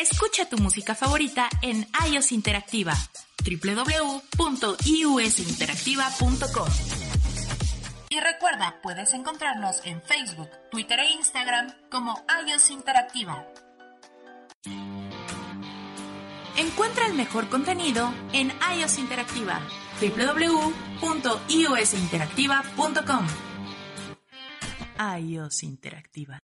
Escucha tu música favorita en iOS Interactiva www.iusinteractiva.com. Y recuerda, puedes encontrarnos en Facebook, Twitter e Instagram como iOS Interactiva. Encuentra el mejor contenido en iOS Interactiva www.iosinteractiva.com. iOS Interactiva.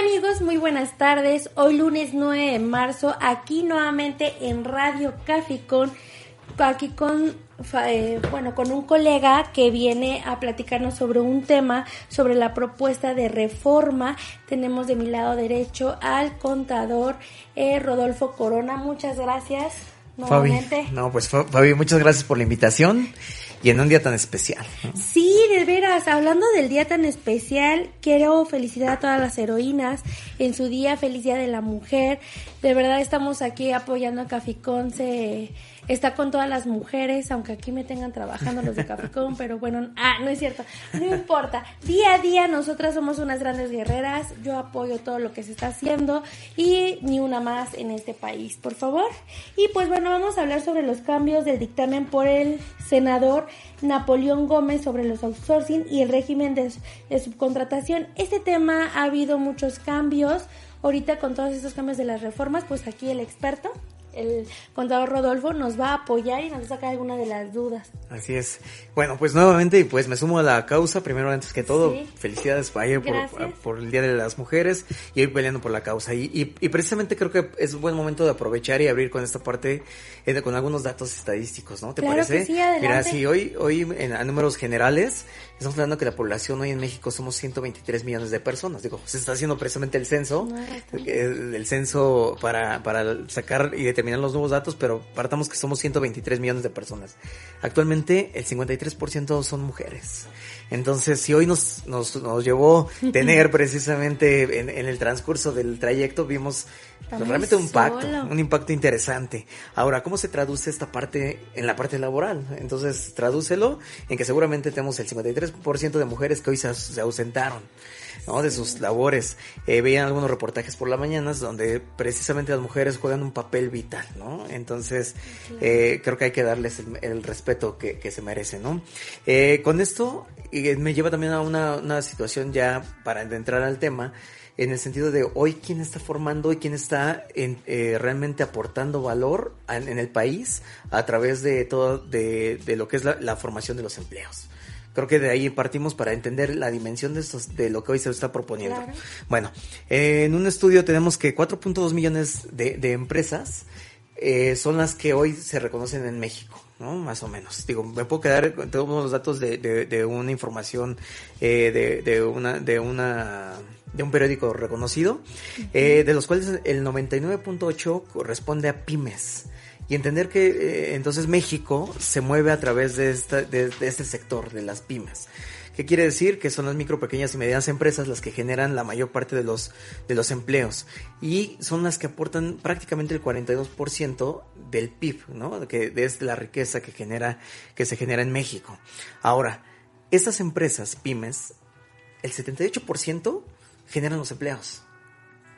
Amigos, muy buenas tardes. Hoy lunes 9 de marzo, aquí nuevamente en Radio Caficón, aquí con eh, bueno, con un colega que viene a platicarnos sobre un tema, sobre la propuesta de reforma. Tenemos de mi lado derecho al contador eh, Rodolfo Corona. Muchas gracias. Nuevamente. Fabi, no, pues Fabi, muchas gracias por la invitación y en un día tan especial. Sí, de veras, hablando del día tan especial, quiero felicitar a todas las heroínas en su día, feliz día de la mujer. De verdad estamos aquí apoyando a Caficón, se está con todas las mujeres, aunque aquí me tengan trabajando los de Caficón, pero bueno, ah, no es cierto, no importa. Día a día nosotras somos unas grandes guerreras, yo apoyo todo lo que se está haciendo y ni una más en este país, por favor. Y pues bueno, vamos a hablar sobre los cambios del dictamen por el senador Napoleón Gómez sobre los outsourcing y el régimen de, de subcontratación. Este tema ha habido muchos cambios. Ahorita con todos estos cambios de las reformas, pues aquí el experto el contador Rodolfo nos va a apoyar y nos va a sacar alguna de las dudas. Así es. Bueno, pues nuevamente, pues me sumo a la causa. Primero, antes que todo, felicidades para ayer por, por, el Día de las Mujeres y ir peleando por la causa. Y, y, precisamente creo que es un buen momento de aprovechar y abrir con esta parte, eh, con algunos datos estadísticos, ¿no? ¿Te parece? sí, adelante. Mira, sí, hoy, hoy en, a números generales, estamos hablando que la población hoy en México somos 123 millones de personas. Digo, se está haciendo precisamente el censo, eh, el, censo para, para sacar y determinar los nuevos datos, pero partamos que somos 123 millones de personas. Actualmente el 53% son mujeres. Entonces, si hoy nos, nos, nos llevó tener precisamente en, el transcurso del trayecto, vimos realmente un impacto, un impacto interesante. Ahora, ¿cómo se traduce esta parte en la parte laboral? Entonces, tradúcelo en que seguramente tenemos el 53% de mujeres que hoy se, se ausentaron. ¿No? de sus labores. Eh, veían algunos reportajes por la mañana donde precisamente las mujeres juegan un papel vital, ¿no? Entonces, eh, creo que hay que darles el, respeto que, se merecen, ¿no? Eh, con esto me lleva también a una, una situación ya para entrar al tema en el sentido de hoy quién está formando y quién está en, realmente aportando valor en, el país a través de todo de, de lo que es la, formación de los empleos. Creo que de ahí partimos para entender la dimensión de, estos, de lo que hoy se está proponiendo. Bueno, en un estudio tenemos que 4.2 millones de, de empresas eh, son las que hoy se reconocen en México. ¿no? Más o menos. Digo, me puedo quedar con todos los datos de, de, una información eh, de, de, una, de una, de un periódico reconocido, eh, de los cuales el 99.8 corresponde a pymes y entender que eh, entonces México se mueve a través de, esta, de, este sector, de las pymes. ¿Qué quiere decir? Que son las micro, pequeñas y medianas empresas las que generan la mayor parte de los, de los empleos y son las que aportan prácticamente el 42% del PIB, ¿no? Que la riqueza que genera, que se genera en México. Ahora, estas empresas pymes, el 78% generan los empleos.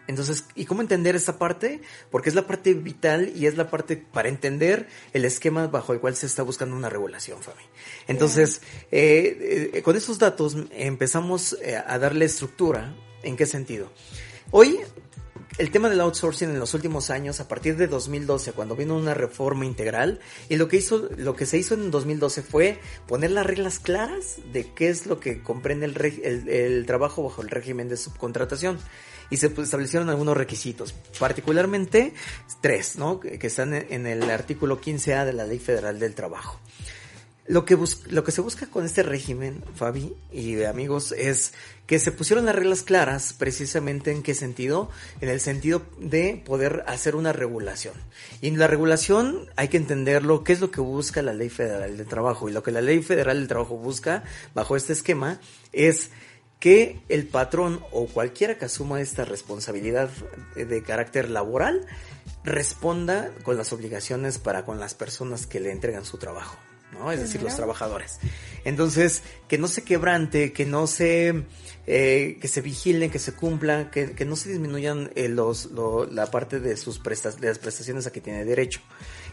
Entonces, ¿y cómo entender esta parte? Porque es la parte vital y es la parte para entender el esquema bajo el cual se está buscando una regulación, Fabi. Entonces, eh, eh, con estos datos empezamos eh, a darle estructura. ¿En qué sentido? Hoy, el tema del outsourcing en los últimos años, a partir de 2012, cuando vino una reforma integral, y lo que hizo, lo que se hizo en 2012 fue poner las reglas claras de qué es lo que comprende el, el trabajo bajo el régimen de subcontratación y se establecieron algunos requisitos, particularmente tres, ¿no? Que están en el artículo 15A de la Ley Federal del Trabajo. Lo que, lo que se busca con este régimen, Fabi y amigos, es que se pusieron las reglas claras, precisamente en qué sentido, en el sentido de poder hacer una regulación. Y en la regulación hay que entenderlo, qué es lo que busca la Ley Federal del Trabajo. Y lo que la Ley Federal del Trabajo busca, bajo este esquema, es que el patrón o cualquiera que asuma esta responsabilidad de carácter laboral responda con las obligaciones para con las personas que le entregan su trabajo. ¿no? Es decir, los trabajadores. Entonces, que no se quebrante, que no se, eh, que se vigilen, que se cumplan, que, que no se disminuyan eh, los, lo, la parte de sus prestas, de las prestaciones a que tiene derecho.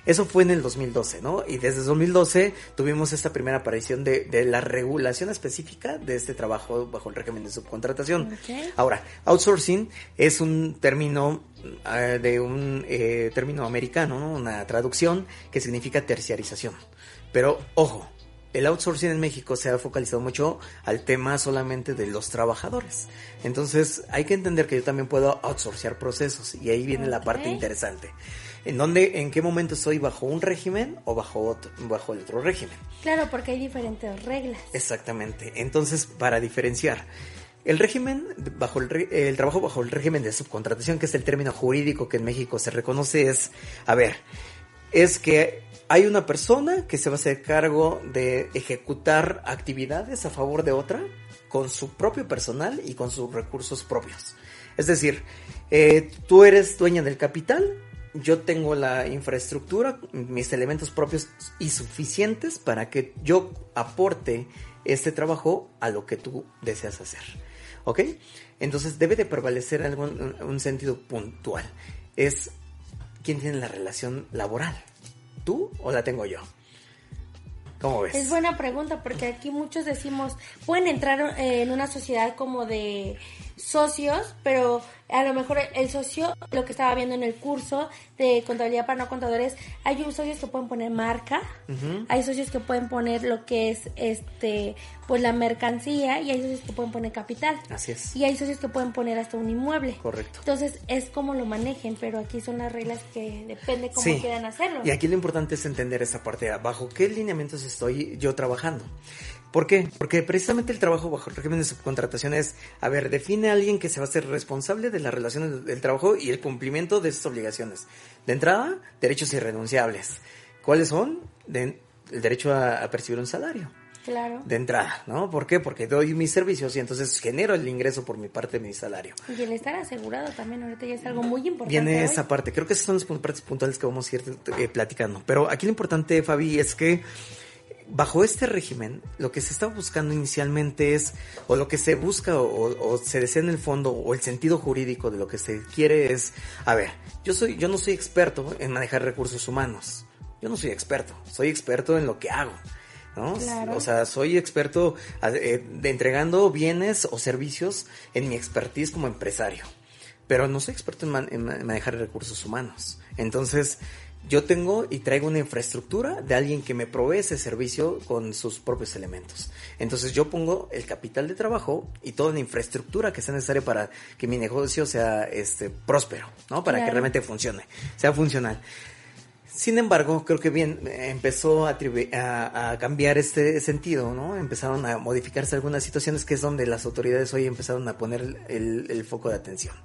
Eso fue en el 2012, ¿no? Y desde 2012 tuvimos esta primera aparición de, de la regulación específica de este trabajo bajo el régimen de subcontratación. Okay. Ahora, outsourcing es un término uh, de un eh, término americano, ¿no? Una traducción que significa terciarización. Pero ojo, el outsourcing en México se ha focalizado mucho al tema solamente de los trabajadores. Entonces hay que entender que yo también puedo outsourcear procesos y ahí viene okay. la parte interesante. ¿En dónde, en qué momento estoy bajo un régimen o bajo otro, bajo el otro régimen? Claro, porque hay diferentes reglas. Exactamente. Entonces, para diferenciar, el régimen bajo el, el, trabajo bajo el régimen de subcontratación, que es el término jurídico que en México se reconoce, es, a ver, es que hay una persona que se va a hacer cargo de ejecutar actividades a favor de otra con su propio personal y con sus recursos propios. Es decir, eh, tú eres dueña del capital, yo tengo la infraestructura, mis elementos propios y suficientes para que yo aporte este trabajo a lo que tú deseas hacer. ¿Ok? Entonces debe de prevalecer algún un sentido puntual. Es quién tiene la relación laboral. ¿Tú o la tengo yo? ¿Cómo ves? Es buena pregunta porque aquí muchos decimos, pueden entrar en una sociedad como de socios, pero a lo mejor el socio, lo que estaba viendo en el curso de contabilidad para no contadores, hay socios que pueden poner marca, uh -huh. hay socios que pueden poner lo que es este pues la mercancía y hay socios que pueden poner capital. Así es. Y hay socios que pueden poner hasta un inmueble. Correcto. Entonces es como lo manejen, pero aquí son las reglas que depende cómo sí. quieran hacerlo. Y aquí lo importante es entender esa parte, bajo qué lineamientos estoy yo trabajando. ¿Por qué? Porque precisamente el trabajo bajo el régimen de subcontratación es, a ver, define a alguien que se va a ser responsable de las relaciones del trabajo y el cumplimiento de sus obligaciones. De entrada, derechos irrenunciables. ¿Cuáles son? De, el derecho a, a percibir un salario. Claro. De entrada, ¿no? ¿Por qué? Porque doy mis servicios y entonces genero el ingreso por mi parte de mi salario. Y el estar asegurado también, ahorita ya es algo muy importante. Viene hoy. esa parte, creo que esas son las partes puntuales que vamos a ir eh, platicando. Pero aquí lo importante, Fabi, es que bajo este régimen, lo que se está buscando inicialmente es, o lo que se busca o, o, se desea en el fondo, o el sentido jurídico de lo que se quiere es, a ver, yo soy, yo no soy experto en manejar recursos humanos. Yo no soy experto, soy experto en lo que hago. ¿no? Claro. O sea, soy experto eh, de entregando bienes o servicios en mi expertise como empresario. Pero no soy experto en, man en manejar recursos humanos. Entonces, yo tengo y traigo una infraestructura de alguien que me provee ese servicio con sus propios elementos. Entonces yo pongo el capital de trabajo y toda la infraestructura que sea necesaria para que mi negocio sea este próspero, ¿no? Para claro. que realmente funcione, sea funcional. Sin embargo, creo que bien empezó a, a, a, cambiar este sentido, ¿no? Empezaron a modificarse algunas situaciones que es donde las autoridades hoy empezaron a poner el, el foco de atención.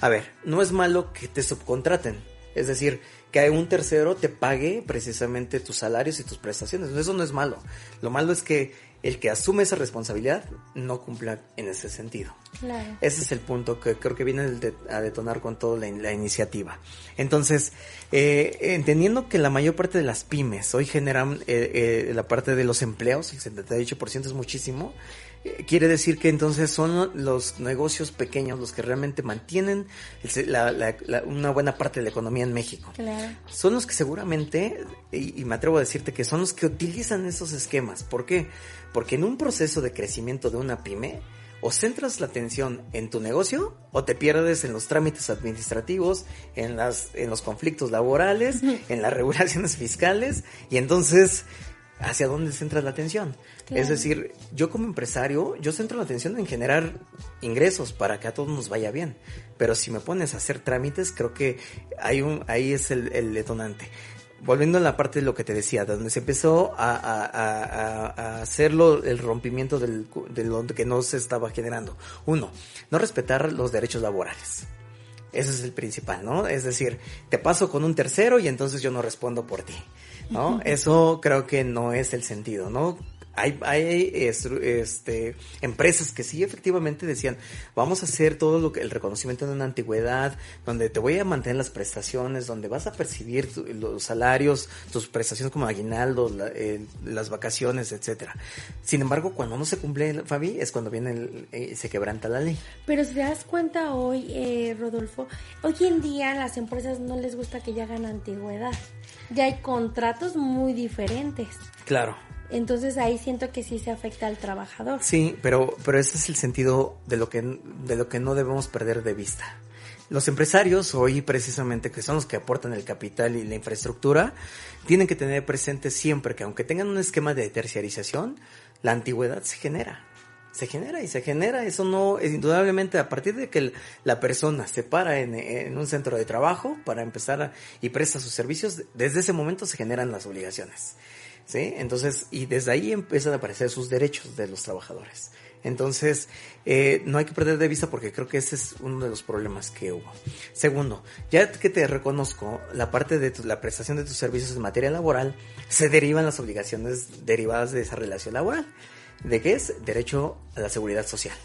A ver, no es malo que te subcontraten, es decir, que un tercero te pague precisamente tus salarios y tus prestaciones. Eso no es malo. Lo malo es que el que asume esa responsabilidad no cumpla en ese sentido. Claro. Ese es el punto que creo que viene a detonar con toda la, la iniciativa. Entonces, eh, entendiendo que la mayor parte de las pymes hoy generan eh, eh, la parte de los empleos, el 78% es muchísimo, quiere decir que entonces son los negocios pequeños los que realmente mantienen la, la, la, una buena parte de la economía en México. Claro. Son los que seguramente, y, y, me atrevo a decirte que son los que utilizan esos esquemas. ¿Por qué? Porque en un proceso de crecimiento de una pyme, o centras la atención en tu negocio o te pierdes en los trámites administrativos, en, las, en los conflictos laborales, en las regulaciones fiscales y entonces hacia dónde centras la atención. Claro. Es decir, yo como empresario, yo centro la atención en generar ingresos para que a todos nos vaya bien. Pero si me pones a hacer trámites, creo que hay un, ahí es el, el detonante volviendo a la parte de lo que te decía, donde se empezó a, a, a, a hacerlo el rompimiento del, de lo que no se estaba generando. Uno, no respetar los derechos laborales. Ese es el principal, ¿no? Es decir, te paso con un tercero y entonces yo no respondo por ti, ¿no? Eso creo que no es el sentido, ¿no? Hay, hay este, empresas que sí efectivamente decían, vamos a hacer todo lo que el reconocimiento de una antigüedad, donde te voy a mantener las prestaciones, donde vas a percibir los salarios, tus prestaciones como aguinaldo, eh, las vacaciones, etcétera. Sin embargo, cuando no se cumple, Fabi, es cuando viene el, eh, se quebranta la ley. Pero si te das cuenta hoy, eh, Rodolfo, hoy en día las empresas no les gusta que ya hagan antigüedad. Ya hay contratos muy diferentes. Claro. Entonces ahí siento que sí se afecta al trabajador. Sí, pero, pero ese es el sentido de lo que, de lo que no debemos perder de vista. Los empresarios hoy precisamente, que son los que aportan el capital y la infraestructura, tienen que tener presente siempre que aunque tengan un esquema de terciarización, la antigüedad se genera. Se genera y se genera. Eso no es indudablemente a partir de que la persona se para en, en un centro de trabajo para empezar y presta sus servicios, desde ese momento se generan las obligaciones. ¿Sí? Entonces, y desde ahí empiezan a aparecer sus derechos de los trabajadores. Entonces, eh, no hay que perder de vista porque creo que ese es uno de los problemas que hubo. Segundo, ya que te reconozco la parte de la prestación de tus servicios en materia laboral, se derivan las obligaciones derivadas de esa relación laboral. ¿De qué es? Derecho a la seguridad social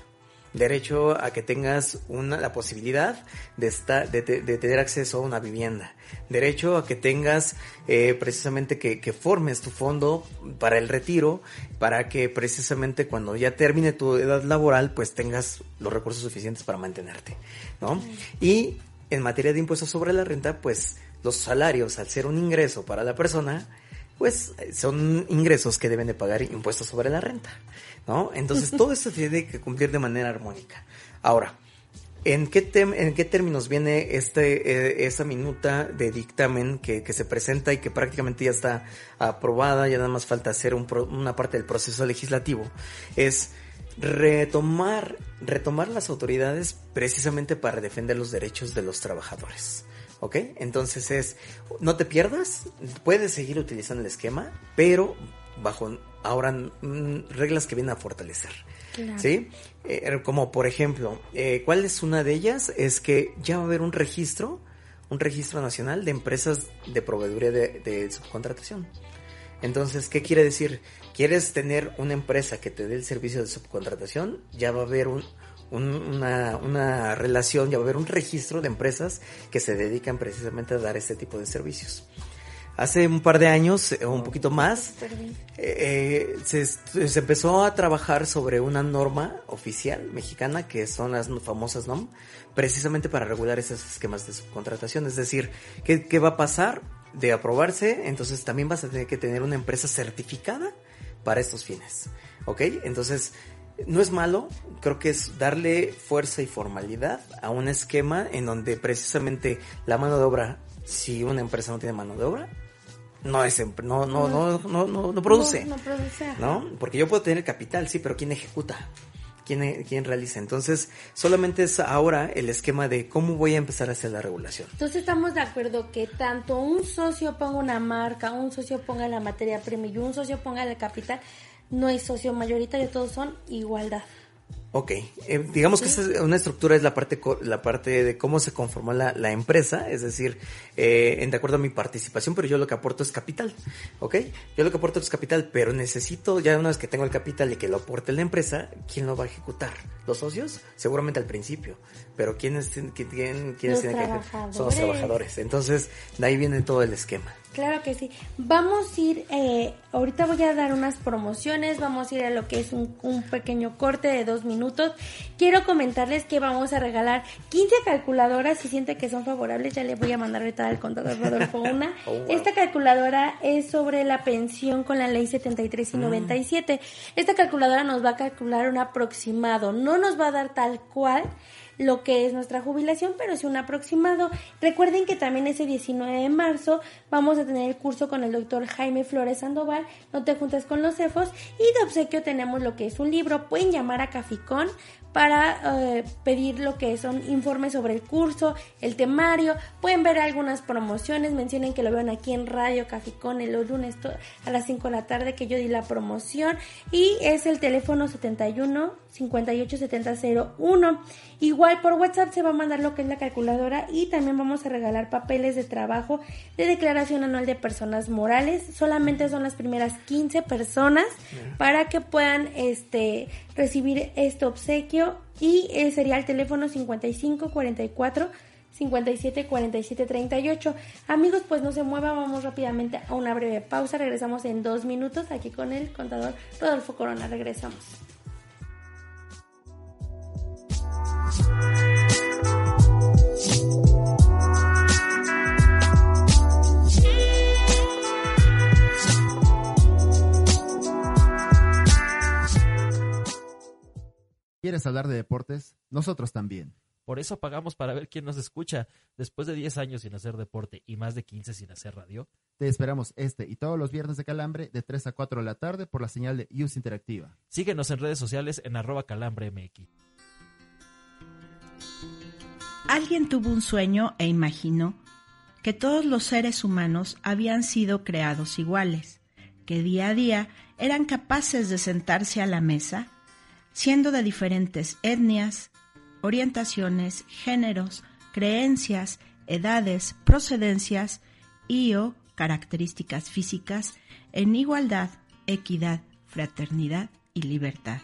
derecho a que tengas una, la posibilidad de, estar, de, tener acceso a una vivienda, derecho a que tengas eh, precisamente que, que, formes tu fondo para el retiro, para que precisamente cuando ya termine tu edad laboral, pues tengas los recursos suficientes para mantenerte, ¿no? Y en materia de impuestos sobre la renta, pues los salarios, al ser un ingreso para la persona, pues son ingresos que deben de pagar impuestos sobre la renta. ¿no? Entonces todo esto tiene que cumplir de manera armónica. Ahora, ¿en qué, términos viene este, eh, minuta de dictamen que, se presenta y que prácticamente ya está aprobada, ya nada más falta hacer una parte del proceso legislativo? Es retomar, retomar las autoridades precisamente para defender los derechos de los trabajadores. ¿Ok? Entonces es, no te pierdas, puedes seguir utilizando el esquema, pero bajo ahora reglas que vienen a fortalecer. ¿Sí? Eh, como por ejemplo, eh, ¿cuál es una de ellas? Es que ya va a haber un registro, un registro nacional de empresas de proveeduría de, subcontratación. Entonces, ¿qué quiere decir? ¿Quieres tener una empresa que te dé el servicio de subcontratación? Ya va a haber un, una, una, relación, ya va a haber un registro de empresas que se dedican precisamente a dar este tipo de servicios. Hace un par de años, o un poquito más, eh, se, se, empezó a trabajar sobre una norma oficial mexicana, que son las famosas NOM, precisamente para regular esos esquemas de subcontratación. Es decir, ¿qué, qué va a pasar? De aprobarse, entonces también vas a tener que tener una empresa certificada para estos fines. ¿Ok? Entonces, no es malo, creo que es darle fuerza y formalidad a un esquema en donde precisamente la mano de obra, si una empresa no tiene mano de obra, no es no no no no no, no produce. No, produce. ¿No? Porque yo puedo tener capital, sí, pero ¿quién ejecuta? ¿Quién, ¿Quién realiza? Entonces, solamente es ahora el esquema de cómo voy a empezar a hacer la regulación. Entonces, estamos de acuerdo que tanto un socio ponga una marca, un socio ponga la materia prima y un socio ponga el capital, no hay socio mayoritario, todos son igualdad. Ok, eh, digamos que una estructura es la parte, la parte de cómo se conformó la, la empresa, es decir, eh, de acuerdo a mi participación, pero yo lo que aporto es capital, ¿ok? Yo lo que aporto es capital, pero necesito, ya una vez que tengo el capital y que lo aporte la empresa, ¿quién lo va a ejecutar? ¿Los socios? Seguramente al principio, pero ¿quiénes, quién, quiénes tienen que Son los trabajadores. Entonces, de ahí viene todo el esquema. Claro que sí. Vamos a ir, eh, ahorita voy a dar unas promociones, vamos a ir a lo que es un, un, pequeño corte de dos minutos. Quiero comentarles que vamos a regalar 15 calculadoras, si siente que son favorables, ya le voy a mandar ahorita al contador Rodolfo una. Oh, Esta calculadora es sobre la pensión con la ley 73 y 97. Mm. Esta calculadora nos va a calcular un aproximado, no nos va a dar tal cual, lo que es nuestra jubilación, pero es un aproximado. Recuerden que también ese 19 de marzo vamos a tener el curso con el doctor Jaime Flores Sandoval, no te juntes con los cefos, y de obsequio tenemos lo que es un libro, pueden llamar a Caficón para eh, pedir lo que son informes sobre el curso, el temario. Pueden ver algunas promociones. Mencionen que lo vean aquí en Radio Caficón el lunes a las 5 de la tarde que yo di la promoción. Y es el teléfono 71 58 70 01. Igual por WhatsApp se va a mandar lo que es la calculadora y también vamos a regalar papeles de trabajo de declaración anual de personas morales. Solamente son las primeras 15 personas para que puedan este recibir este obsequio y eh, sería el teléfono 55 44 57 47 38. Amigos, pues no se muevan, vamos rápidamente a una breve pausa. Regresamos en dos minutos aquí con el contador Rodolfo Corona. Regresamos. ¿Quieres hablar de deportes? Nosotros también. Por eso pagamos para ver quién nos escucha. Después de 10 años sin hacer deporte y más de 15 sin hacer radio. Te esperamos este y todos los viernes de Calambre de 3 a 4 de la tarde por la señal de Use Interactiva. Síguenos en redes sociales en arroba calambremx. Alguien tuvo un sueño e imaginó que todos los seres humanos habían sido creados iguales, que día a día eran capaces de sentarse a la mesa siendo de diferentes etnias, orientaciones, géneros, creencias, edades, procedencias y o características físicas en igualdad, equidad, fraternidad y libertad.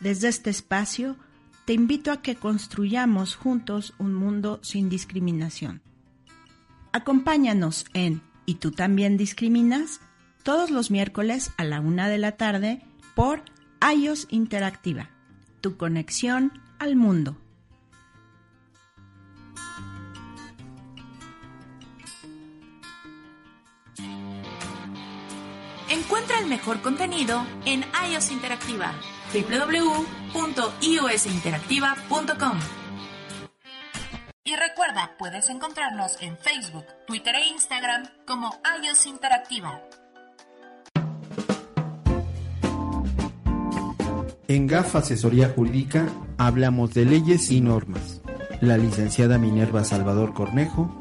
Desde este espacio, te invito a que construyamos juntos un mundo sin discriminación. Acompáñanos en ¿Y tú también discriminas? todos los miércoles a la una de la tarde por iOS Interactiva, tu conexión al mundo. Encuentra el mejor contenido en iOS Interactiva, www.iosinteractiva.com. Y recuerda, puedes encontrarnos en Facebook, Twitter e Instagram como iOS Interactiva. En GAF Asesoría Jurídica hablamos de leyes y normas. La licenciada Minerva Salvador Cornejo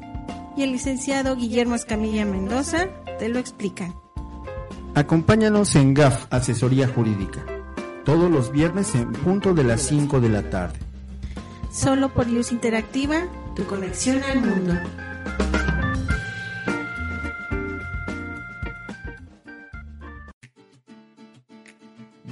y el licenciado Guillermo Escamilla Mendoza te lo explican. Acompáñanos en GAF Asesoría Jurídica, todos los viernes en punto de las 5 de la tarde. Solo por Luz Interactiva, tu conexión al mundo.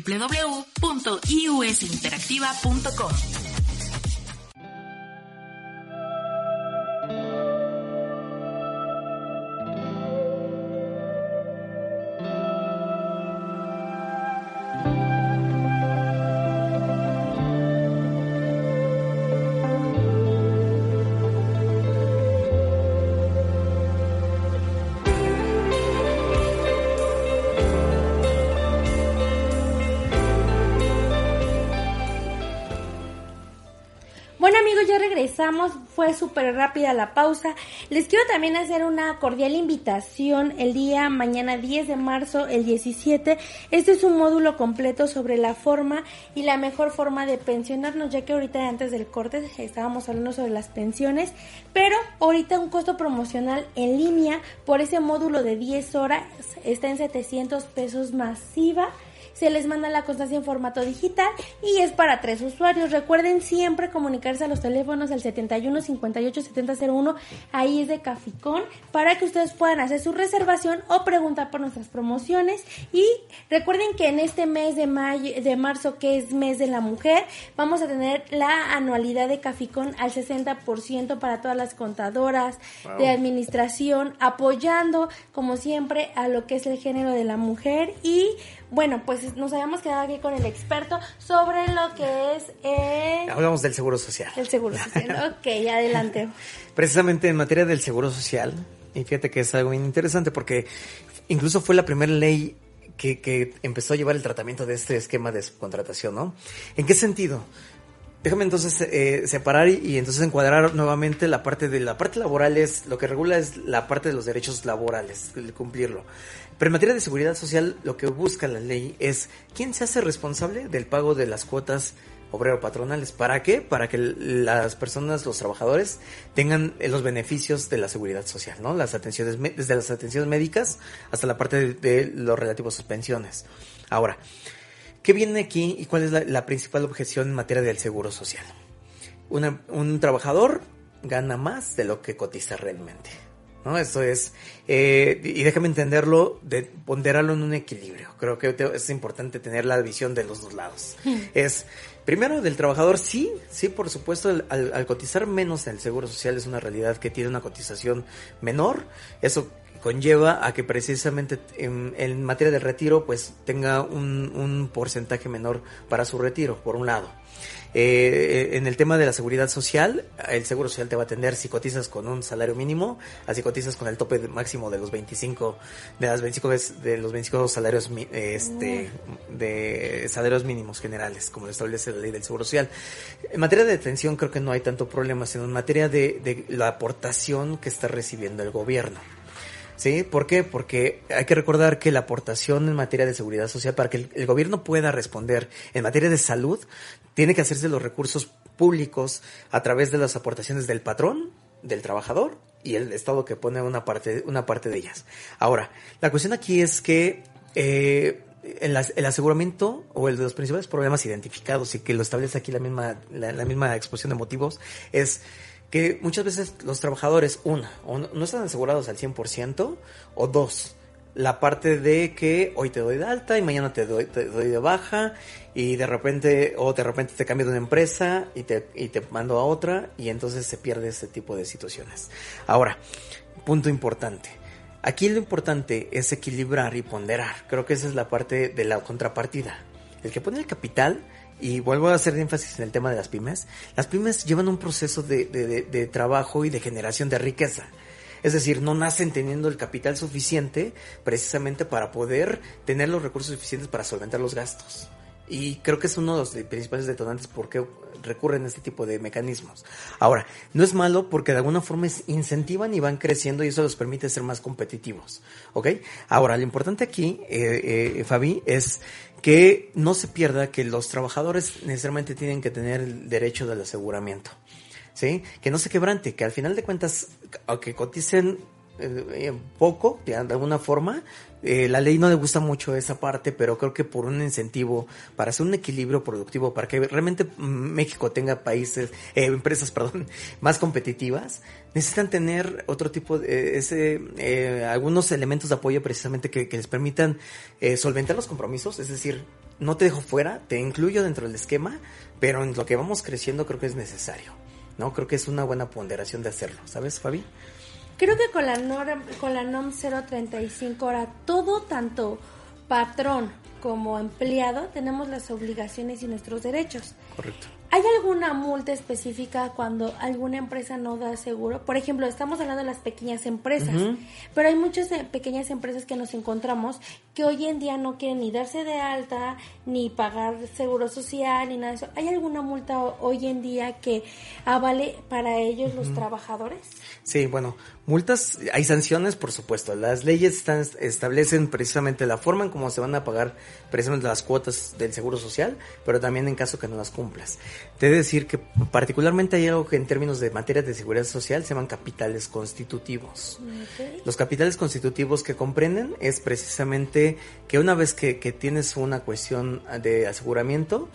www.iusinteractiva.com. fue súper rápida la pausa. Les quiero también hacer una cordial invitación el día mañana 10 de marzo, el 17. Este es un módulo completo sobre la forma y la mejor forma de pensionarnos, ya que ahorita antes del corte estábamos hablando sobre las pensiones, pero ahorita un costo promocional en línea por ese módulo de 10 horas está en 700 pesos masiva se les manda la constancia en formato digital y es para tres usuarios. Recuerden siempre comunicarse a los teléfonos al 71 58 7001, ahí es de Caficón, para que ustedes puedan hacer su reservación o preguntar por nuestras promociones. Y recuerden que en este mes de mayo, de marzo, que es mes de la mujer, vamos a tener la anualidad de Caficón al 60% para todas las contadoras de administración, apoyando como siempre a lo que es el género de la mujer y Bueno, pues nos habíamos quedado aquí con el experto sobre lo que es el... Hablamos del seguro social. El seguro social. ok, adelante. Precisamente en materia del seguro social, y fíjate que es algo bien interesante porque incluso fue la primera ley que, que empezó a llevar el tratamiento de este esquema de subcontratación, ¿no? ¿En qué sentido? Déjame entonces eh, separar y, y, entonces encuadrar nuevamente la parte de la parte laboral es lo que regula es la parte de los derechos laborales, el cumplirlo. Pero en materia de seguridad social lo que busca la ley es quién se hace responsable del pago de las cuotas obrero patronales. ¿Para qué? Para que las personas, los trabajadores, tengan los beneficios de la seguridad social, ¿no? Las atenciones, desde las atenciones médicas hasta la parte de, los relativos a sus pensiones. Ahora, ¿qué viene aquí y cuál es la, principal objeción en materia del seguro social? Un trabajador gana más de lo que cotiza realmente. ¿No? Esto es, eh, y déjame entenderlo, de ponderarlo en un equilibrio. Creo que es importante tener la visión de los dos lados. Es, primero, del trabajador, sí, sí, por supuesto, al, al, cotizar menos en el seguro social es una realidad que tiene una cotización menor. Eso conlleva a que precisamente en, en materia de retiro, pues tenga un, un porcentaje menor para su retiro, por un lado. Eh, en el tema de la seguridad social, el seguro social te va a atender si cotizas con un salario mínimo, así cotizas con el tope máximo de los 25 de las 25 de los 25 salarios este de salarios mínimos generales, como lo establece la ley del seguro social. En materia de detención creo que no hay tanto problema, sino en materia de, de la aportación que está recibiendo el gobierno. ¿Sí? ¿Por qué? Porque hay que recordar que la aportación en materia de seguridad social, para que el, gobierno pueda responder en materia de salud, tiene que hacerse los recursos públicos a través de las aportaciones del patrón, del trabajador y el Estado que pone una parte, una parte de ellas. Ahora, la cuestión aquí es que eh, el, aseguramiento o el de los principales problemas identificados y que lo establece aquí la misma, la misma exposición de motivos es que muchas veces los trabajadores, una, o no están asegurados al 100%, o dos, la parte de que hoy te doy de alta y mañana te doy, te doy de baja y de repente, o de repente te cambio de una empresa y te, y te mando a otra y entonces se pierde ese tipo de situaciones. Ahora, punto importante. Aquí lo importante es equilibrar y ponderar. Creo que esa es la parte de la contrapartida. El que pone el capital y vuelvo a hacer énfasis en el tema de las pymes, las pymes llevan un proceso de, de, de, trabajo y de generación de riqueza. Es decir, no nacen teniendo el capital suficiente precisamente para poder tener los recursos suficientes para solventar los gastos. Y creo que es uno de los principales detonantes por qué recurren a este tipo de mecanismos. Ahora, no es malo porque de alguna forma incentivan y van creciendo y eso los permite ser más competitivos. ¿Ok? Ahora, lo importante aquí, eh, eh, Fabi, es que no se pierda que los trabajadores necesariamente tienen que tener el derecho del aseguramiento. ¿Sí? Que no se quebrante, que al final de cuentas, aunque coticen eh, poco, de alguna forma, eh, la ley no le gusta mucho esa parte, pero creo que por un incentivo, para hacer un equilibrio productivo, para que realmente México tenga países, eh, empresas, perdón, más competitivas, necesitan tener otro tipo de ese, eh, algunos elementos de apoyo precisamente que, que les permitan eh, solventar los compromisos, es decir, no te dejo fuera, te incluyo dentro del esquema, pero en lo que vamos creciendo creo que es necesario, ¿no? Creo que es una buena ponderación de hacerlo, ¿sabes, Fabi? Creo que con la norm, con la NOM 035 ahora todo tanto patrón como empleado tenemos las obligaciones y nuestros derechos. Correcto. ¿Hay alguna multa específica cuando alguna empresa no da seguro? Por ejemplo, estamos hablando de las pequeñas empresas, uh -huh. pero hay muchas eh, pequeñas empresas que nos encontramos que hoy en día no quieren ni darse de alta, ni pagar seguro social, ni nada de eso. ¿Hay alguna multa hoy en día que avale para ellos uh -huh. los trabajadores? Sí, bueno, multas, hay sanciones, por supuesto. Las leyes están, establecen precisamente la forma en cómo se van a pagar precisamente las cuotas del seguro social, pero también en caso que no las cumplas. Te he de decir que particularmente hay algo que en términos de materia de seguridad social se llaman capitales constitutivos. Okay. Los capitales constitutivos que comprenden es precisamente que una vez que, que tienes una cuestión de aseguramiento,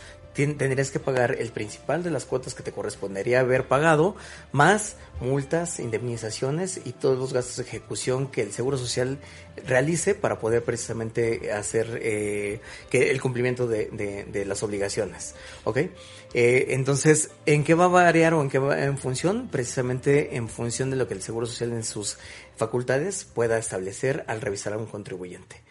tendrías que pagar el principal de las cuotas que te correspondería haber pagado, más multas, indemnizaciones y todos los gastos de ejecución que el Seguro Social realice para poder precisamente hacer eh, que el cumplimiento de, de, de, las obligaciones. ¿Ok? Eh, entonces, ¿en qué va a variar o en qué va en función? Precisamente en función de lo que el Seguro Social en sus facultades pueda establecer al revisar a un contribuyente.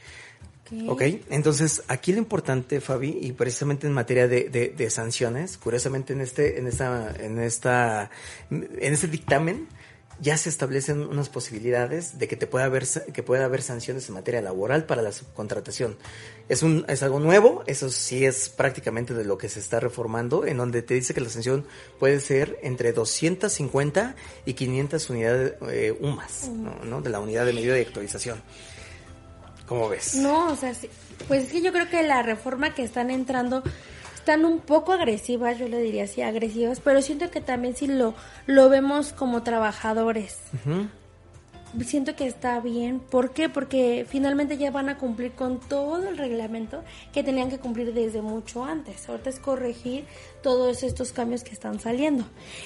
Ok, entonces aquí lo importante, Fabi, y precisamente en materia de, de, de, sanciones, curiosamente en este, en esta, en esta, en este dictamen, ya se establecen unas posibilidades de que te pueda haber que pueda haber sanciones en materia laboral para la subcontratación. Es un es algo nuevo, eso sí es prácticamente de lo que se está reformando en donde te dice que la sanción puede ser entre 250 y 500 unidades eh, UMAS, ¿no? De la unidad de medida de actualización. ¿Cómo ves? No, o sea, pues es que yo creo que la reforma que están entrando están un poco agresivas, yo le diría así, agresivas, pero siento que también si lo, lo vemos como trabajadores. Siento que está bien. ¿Por qué? Porque finalmente ya van a cumplir con todo el reglamento que tenían que cumplir desde mucho antes. Ahorita es corregir todos estos cambios que están saliendo.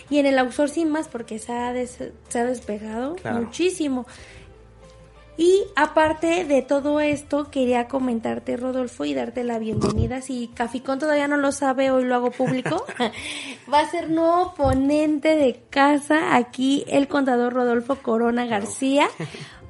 Y en el outsourcing más porque se ha, se ha despegado muchísimo. Y aparte de todo esto, quería comentarte, Rodolfo, y darte la bienvenida. Si Caficón todavía no lo sabe, hoy lo hago público. Va a ser nuevo ponente de casa aquí el contador Rodolfo Corona García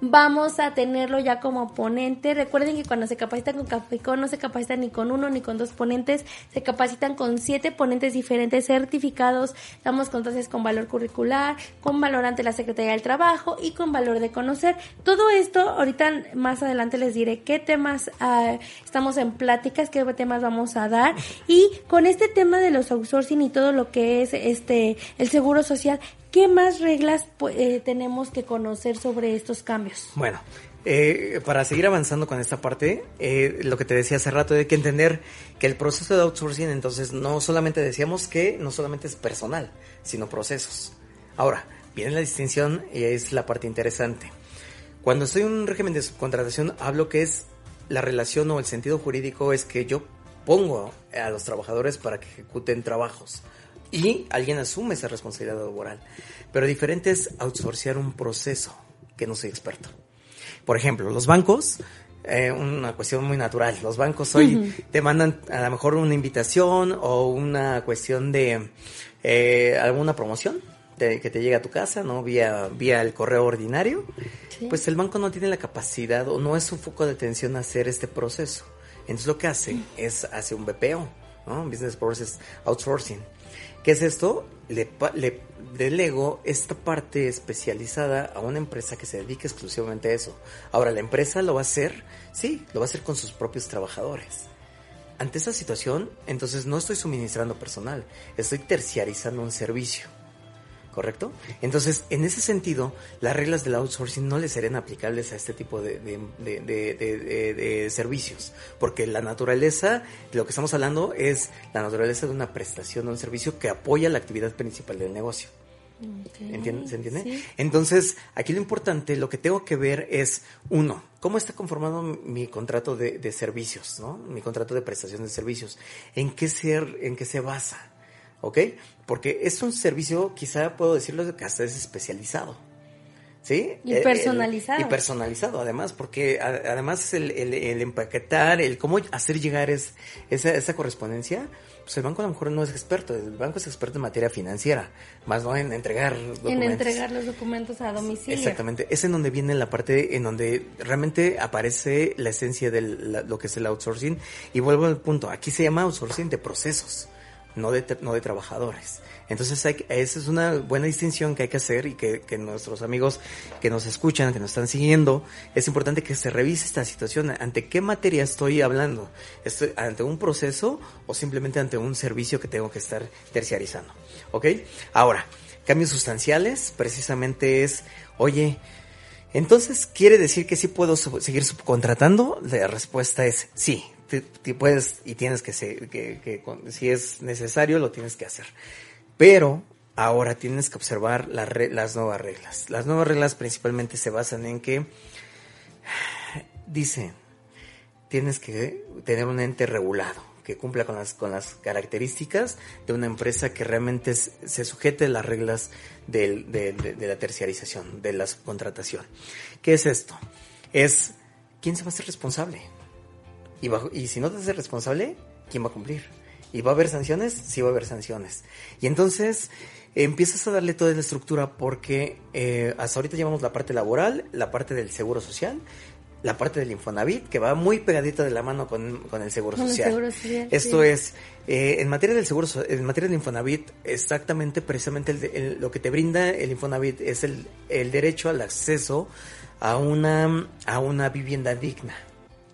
vamos a tenerlo ya como ponente. Recuerden que cuando se capacitan con Caficón no se capacitan ni con uno ni con dos ponentes, se capacitan con siete ponentes diferentes certificados. Damos constancias con valor curricular, con valor ante la Secretaría del Trabajo y con valor de conocer. Todo esto, ahorita más adelante les diré qué temas uh, estamos en pláticas, qué temas vamos a dar. Y con este tema de los outsourcing y todo lo que es este el seguro social, ¿Qué más reglas eh, tenemos que conocer sobre estos cambios? Bueno, eh, para seguir avanzando con esta parte, eh, lo que te decía hace rato, hay que entender que el proceso de outsourcing, entonces, no solamente decíamos que no solamente es personal, sino procesos. Ahora, viene la distinción y es la parte interesante. Cuando estoy en un régimen de subcontratación, hablo que es la relación o el sentido jurídico es que yo pongo a los trabajadores para que ejecuten trabajos y alguien asume esa responsabilidad laboral. Pero diferente es outsourcear un proceso que no soy experto. Por ejemplo, los bancos, eh, una cuestión muy natural, los bancos hoy te mandan a lo mejor una invitación o una cuestión de eh, alguna promoción que te llega a tu casa, ¿no? Vía, vía el correo ordinario. Pues el banco no tiene la capacidad o no es su foco de atención hacer este proceso. Entonces lo que hace es hace un BPO, ¿no? Business Process Outsourcing ¿Qué es esto? Le, le, delego esta parte especializada a una empresa que se dedique exclusivamente a eso. Ahora, la empresa lo va a hacer, sí, lo va a hacer con sus propios trabajadores. Ante esta situación, entonces no estoy suministrando personal, estoy terciarizando un servicio. ¿Correcto? Entonces, en ese sentido, las reglas del outsourcing no le serían aplicables a este tipo de, de, servicios, porque la naturaleza, de lo que estamos hablando es la naturaleza de una prestación de un servicio que apoya la actividad principal del negocio. ¿Se entiende? Entonces, aquí lo importante, lo que tengo que ver es, uno, ¿cómo está conformado mi contrato de, servicios, ¿no? Mi contrato de prestación de servicios. ¿En qué, ser, en qué se basa? ¿Ok? Porque es un servicio, quizá puedo decirlo, que hasta es especializado. ¿Sí? Y personalizado. y personalizado, además, porque además el, el, empaquetar, el cómo hacer llegar es, esa, esa correspondencia, pues el banco a lo mejor no es experto, el banco es experto en materia financiera, más no en entregar documentos. En entregar los documentos a domicilio. Exactamente, es en donde viene la parte en donde realmente aparece la esencia de lo que es el outsourcing. Y vuelvo al punto, aquí se llama outsourcing de procesos no de, no de trabajadores. Entonces, hay, esa es una buena distinción que hay que hacer y que, que, nuestros amigos que nos escuchan, que nos están siguiendo, es importante que se revise esta situación. ¿Ante qué materia estoy hablando? ¿Estoy ante un proceso o simplemente ante un servicio que tengo que estar terciarizando? ¿Ok? Ahora, cambios sustanciales, precisamente es, oye, entonces, ¿quiere decir que sí puedo seguir subcontratando? La respuesta es sí te, puedes y tienes que, ser, que, si es necesario, lo tienes que hacer. Pero ahora tienes que observar las nuevas reglas. Las nuevas reglas principalmente se basan en que, dice, tienes que tener un ente regulado que cumpla con las, con las características de una empresa que realmente se sujete a las reglas de, de, la terciarización, de la subcontratación. ¿Qué es esto? Es quién se va a hacer responsable. Y, bajo, y si no te haces responsable, ¿quién va a cumplir? ¿Y va a haber sanciones? Sí va a haber sanciones. Y entonces empiezas a darle toda la estructura porque eh, hasta ahorita llevamos la parte laboral, la parte del seguro social la parte del Infonavit, que va muy pegadita de la mano con, con el Seguro Social. Seguro Social, Esto sí. es, eh, en materia del Seguro, en materia del Infonavit, exactamente, precisamente el el- lo que te brinda el Infonavit es el, el derecho al acceso a una, a una vivienda digna.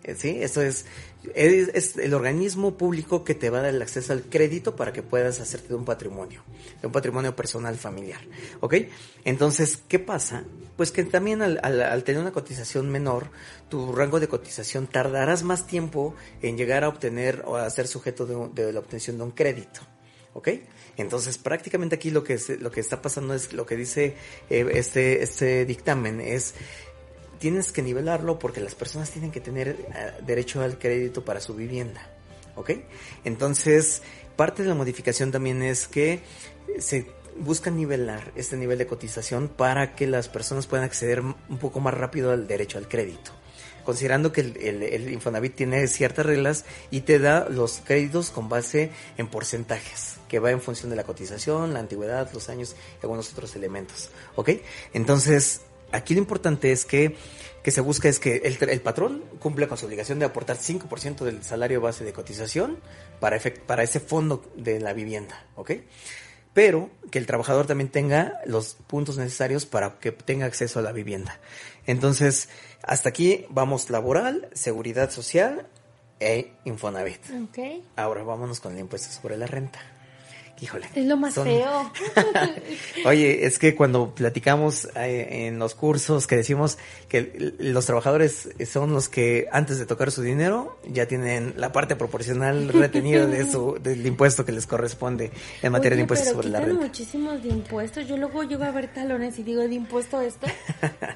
Eh, ¿Sí? Esto es, el organismo público que te va a dar el acceso al crédito para que puedas hacerte de un patrimonio, un patrimonio personal familiar. ¿Ok? Entonces, ¿qué pasa? Pues que también al, tener una cotización menor, tu rango de cotización tardarás más tiempo en llegar a obtener o a ser sujeto de, de la obtención de un crédito. ¿Ok? Entonces, prácticamente aquí lo que, lo que está pasando es lo que dice eh, este, este dictamen es tienes que nivelarlo porque las personas tienen que tener eh, derecho al crédito para su vivienda. ¿Ok? Entonces, parte de la modificación también es que se busca nivelar este nivel de cotización para que las personas puedan acceder un poco más rápido al derecho al crédito. Considerando que el, Infonavit tiene ciertas reglas y te da los créditos con base en porcentajes, que va en función de la cotización, la antigüedad, los años y algunos otros elementos. ¿Ok? Entonces, aquí lo importante es que, que se busca es que el, patrón cumpla con su obligación de aportar 5% del salario base de cotización para, efect- para ese fondo de la vivienda, ¿ok? Pero que el trabajador también tenga los puntos necesarios para que tenga acceso a la vivienda. Entonces, hasta aquí vamos laboral, seguridad social e Infonavit. Ok. Ahora vámonos con el impuesto sobre la renta. Híjole. Es lo más son- feo. Oye, es que cuando platicamos eh, en los cursos que decimos que los trabajadores son los que antes de tocar su dinero ya tienen la parte proporcional retenida de su del impuesto que les corresponde en materia de impuestos pero sobre la renta. muchísimos de impuestos. Yo luego llego a ver talones y digo, ¿de impuesto esto?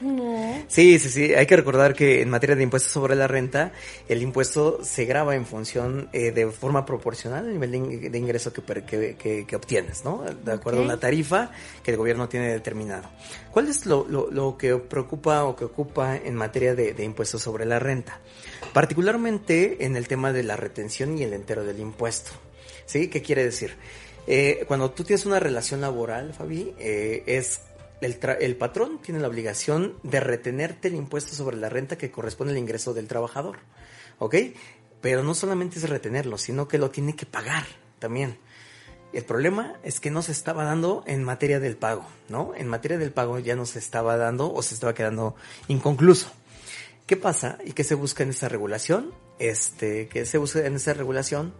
No. Sí, sí, sí. Hay que recordar que en materia de impuestos sobre la renta, el impuesto se graba en función eh, de forma proporcional al nivel de, in- de ingreso que, que, que- que obtienes, ¿no? De acuerdo a una tarifa que el gobierno tiene determinado. ¿Cuál es lo, lo- lo que preocupa o que ocupa en materia de, de impuestos sobre la renta? Particularmente en el tema de la retención y el entero del impuesto. ¿Sí? ¿Qué quiere decir? Eh, cuando tú tienes una relación laboral, Fabi, eh, es el, el patrón tiene la obligación de retenerte el impuesto sobre la renta que corresponde al ingreso del trabajador. ¿Ok? Pero no solamente es retenerlo, sino que lo tiene que pagar también. El problema es que no se estaba dando en materia del pago, ¿no? En materia del pago ya no se estaba dando o se estaba quedando inconcluso. ¿Qué pasa y qué se busca en esta regulación? Este, que se busca en esta regulación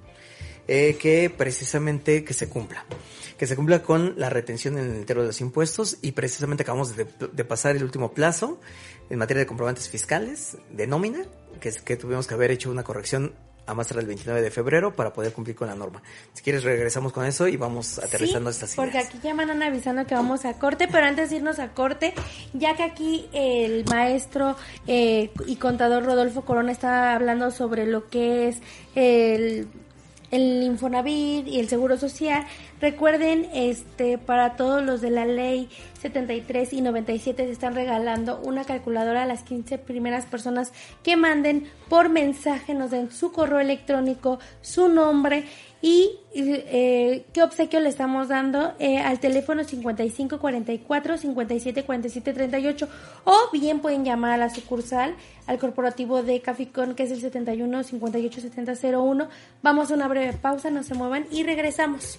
eh, que precisamente que se cumpla, que se cumpla con la retención en el entero de los impuestos y precisamente acabamos de, de pasar el último plazo en materia de comprobantes fiscales de nómina, que, que tuvimos que haber hecho una corrección a más el 29 de febrero para poder cumplir con la norma. Si quieres regresamos con eso y vamos aterrizando Sí, estas Porque ideas. aquí ya andan avisando que vamos a corte, pero antes de irnos a corte, ya que aquí el maestro eh, y contador Rodolfo Corona está hablando sobre lo que es el el Infonavit y el Seguro Social. Recuerden, este, para todos los de la ley 73 y 97 se están regalando una calculadora a las 15 primeras personas que manden por mensaje, nos den su correo electrónico, su nombre y eh, qué obsequio le estamos dando eh, al teléfono 5544 5747 38 o bien pueden llamar a la sucursal al corporativo de Caficón que es el 71 58 70 01 vamos a una breve pausa no se muevan y regresamos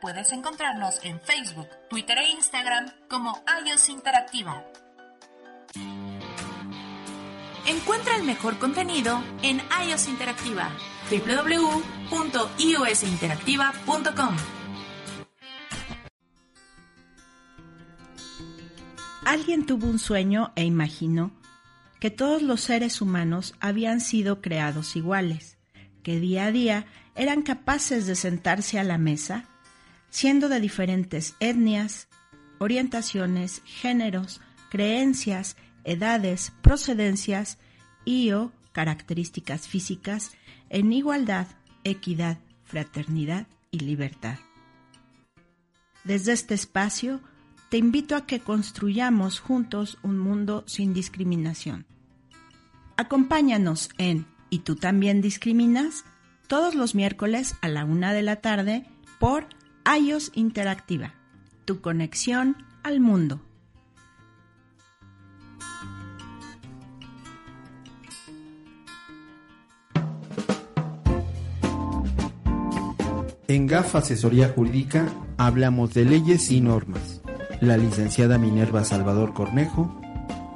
Puedes encontrarnos en Facebook, Twitter e Instagram como iOS Interactiva. Encuentra el mejor contenido en iOS Interactiva www.iosinteractiva.com. Alguien tuvo un sueño e imaginó que todos los seres humanos habían sido creados iguales, que día a día eran capaces de sentarse a la mesa, siendo de diferentes etnias, orientaciones, géneros, creencias, edades, procedencias y o características físicas en igualdad, equidad, fraternidad y libertad. Desde este espacio, te invito a que construyamos juntos un mundo sin discriminación. Acompáñanos en ¿Y tú también discriminas? todos los miércoles a la una de la tarde por iOS Interactiva, tu conexión al mundo. En GAF Asesoría Jurídica hablamos de leyes y normas. La licenciada Minerva Salvador Cornejo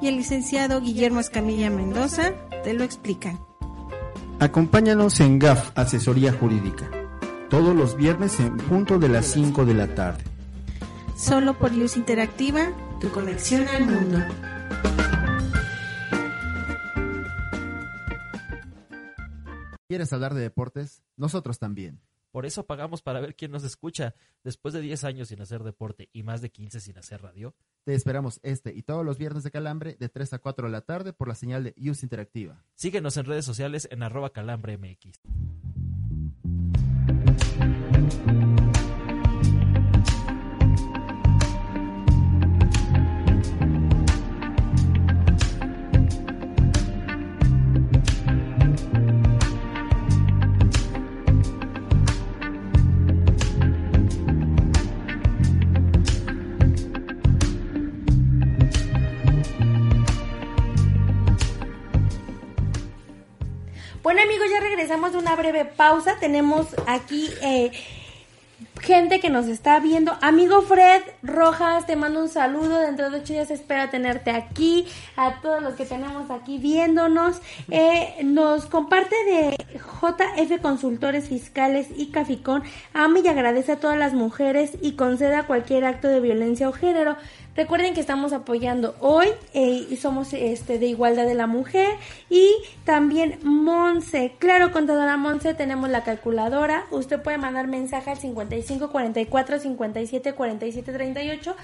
y el licenciado Guillermo Escamilla Mendoza te lo explican. Acompáñanos en GAF Asesoría Jurídica, todos los viernes en punto de las 5 de la tarde. Solo por Luz Interactiva, tu conexión al mundo. ¿Quieres hablar de deportes? Nosotros también. Por eso pagamos para ver quién nos escucha. Después de 10 años sin hacer deporte y más de 15 sin hacer radio. Te esperamos este y todos los viernes de Calambre de 3 a 4 de la tarde por la señal de Use Interactiva. Síguenos en redes sociales en arroba calambremx. Pausa. Tenemos aquí eh, gente que nos está viendo. Amigo Fred Rojas, te mando un saludo. Dentro de ocho días espera tenerte aquí. A todos los que tenemos aquí viéndonos. Eh, nos comparte de JF Consultores Fiscales y Caficón. Ama y agradece a todas las mujeres y conceda cualquier acto de violencia o género. Recuerden que estamos apoyando hoy eh, y somos este de igualdad de la mujer y también Monse. Claro, contadora Monse, tenemos la calculadora. Usted puede mandar mensaje al 55 44 57 47 38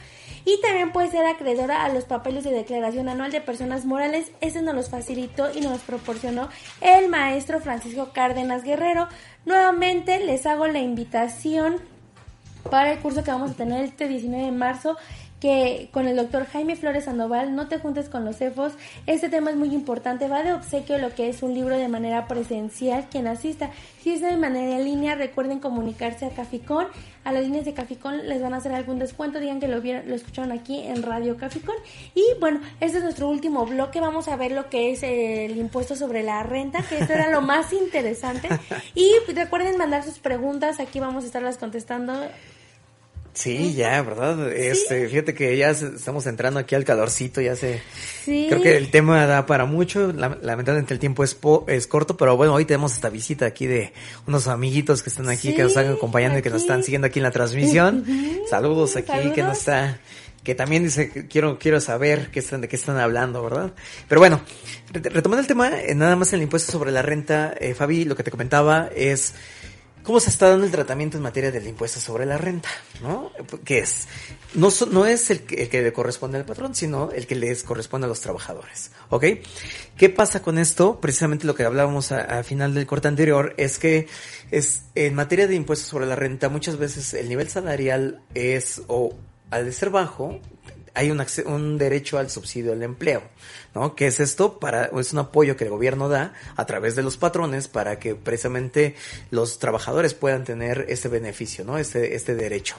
y también puede ser acreedora a los papeles de declaración anual de personas morales. Ese nos los facilitó y nos proporcionó el maestro Francisco Cárdenas Guerrero. Nuevamente les hago la invitación para el curso que vamos a tener este 19 de marzo que con el doctor Jaime Flores Sandoval, no te juntes con los cefos, este tema es muy importante, va de obsequio lo que es un libro de manera presencial, quien asista, si es de manera en línea, recuerden comunicarse a Caficón, a las líneas de Caficón les van a hacer algún descuento, digan que lo, vieron, lo escucharon aquí en Radio Caficón, y bueno, este es nuestro último bloque, vamos a ver lo que es el impuesto sobre la renta, que esto era lo más interesante, y recuerden mandar sus preguntas, aquí vamos a estarlas contestando Sí, ya, ¿verdad? Este, fíjate que ya estamos entrando aquí al calorcito, ya se... Creo que el tema da para mucho, lamentablemente el tiempo es, es corto, pero bueno, hoy tenemos esta visita aquí de unos amiguitos que están aquí, que nos están acompañando y que nos están siguiendo aquí en la transmisión. Saludos aquí, que nos está que también dice quiero quiero saber qué están de qué están hablando, ¿verdad? Pero bueno, retomando el tema, eh, nada más el impuesto sobre la renta, eh, Fabi, lo que te comentaba es ¿Cómo se está dando el tratamiento en materia del impuesto sobre la renta? ¿No? ¿Qué es? No, no es el que, le corresponde al patrón, sino el que les corresponde a los trabajadores. ¿Ok? ¿Qué pasa con esto? Precisamente lo que hablábamos a, final del corte anterior es que es en materia de impuestos sobre la renta muchas veces el nivel salarial es o al de ser bajo hay un, un derecho al subsidio del empleo, ¿no? ¿Qué es esto? Para, es un apoyo que el gobierno da a través de los patrones para que precisamente los trabajadores puedan tener este beneficio, ¿no? Este, este derecho.